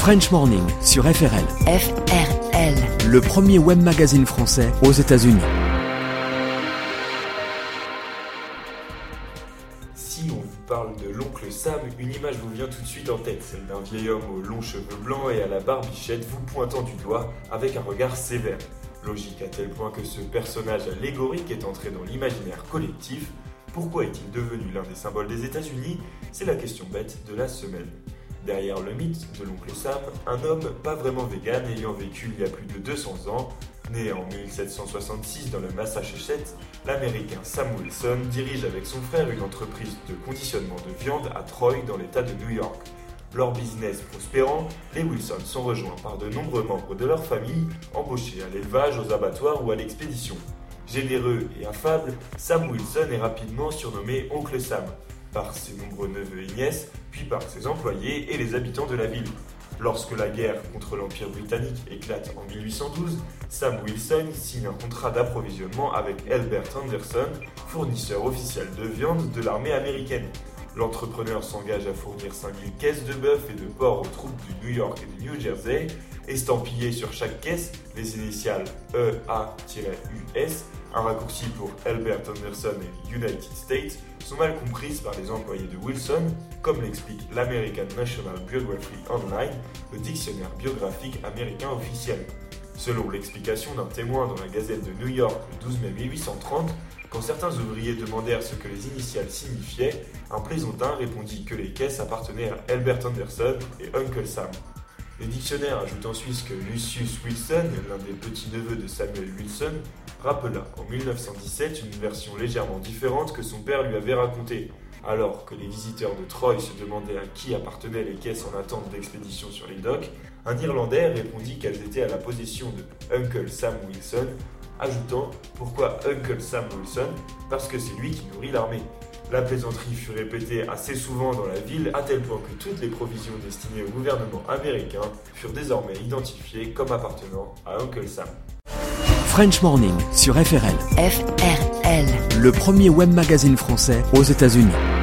French Morning sur FRL. FRL. Le premier web magazine français aux États-Unis. Si on vous parle de l'oncle Sam, une image vous vient tout de suite en tête, celle d'un vieil homme aux longs cheveux blancs et à la barbichette vous pointant du doigt avec un regard sévère. Logique à tel point que ce personnage allégorique est entré dans l'imaginaire collectif. Pourquoi est-il devenu l'un des symboles des États-Unis? C'est la question bête de la semaine. Derrière le mythe de l'oncle Sam, un homme pas vraiment vegan ayant vécu il y a plus de 200 ans, né en 1766 dans le Massachusetts, l'américain Sam Wilson dirige avec son frère une entreprise de conditionnement de viande à Troy dans l'état de New York. Leur business prospérant, les Wilson sont rejoints par de nombreux membres de leur famille, embauchés à l'élevage, aux abattoirs ou à l'expédition. Généreux et affable, Sam Wilson est rapidement surnommé Oncle Sam, par ses nombreux neveux et nièces, puis par ses employés et les habitants de la ville. Lorsque la guerre contre l'Empire britannique éclate en 1812, Sam Wilson signe un contrat d'approvisionnement avec Albert Anderson, fournisseur officiel de viande de l'armée américaine. L'entrepreneur s'engage à fournir 5000 caisses de bœuf et de porc aux troupes du New York et du New Jersey, estampillées sur chaque caisse les initiales EA-US, un raccourci pour Albert Anderson et United States, sont mal comprises par les employés de Wilson, comme l'explique l'American National Biography Online, le dictionnaire biographique américain officiel. Selon l'explication d'un témoin dans la Gazette de New York le 12 mai 1830, quand certains ouvriers demandèrent ce que les initiales signifiaient, un plaisantin répondit que les caisses appartenaient à Albert Anderson et Uncle Sam. Les dictionnaires ajoutent ensuite que Lucius Wilson, l'un des petits-neveux de Samuel Wilson, rappela en 1917 une version légèrement différente que son père lui avait racontée. Alors que les visiteurs de Troy se demandaient à qui appartenaient les caisses en attente d'expédition sur les docks, un Irlandais répondit qu'elles étaient à la possession de Uncle Sam Wilson, ajoutant Pourquoi Uncle Sam Wilson? Parce que c'est lui qui nourrit l'armée. La plaisanterie fut répétée assez souvent dans la ville, à tel point que toutes les provisions destinées au gouvernement américain furent désormais identifiées comme appartenant à Uncle Sam. French Morning sur FRL. FRL. Le premier web magazine français aux États-Unis.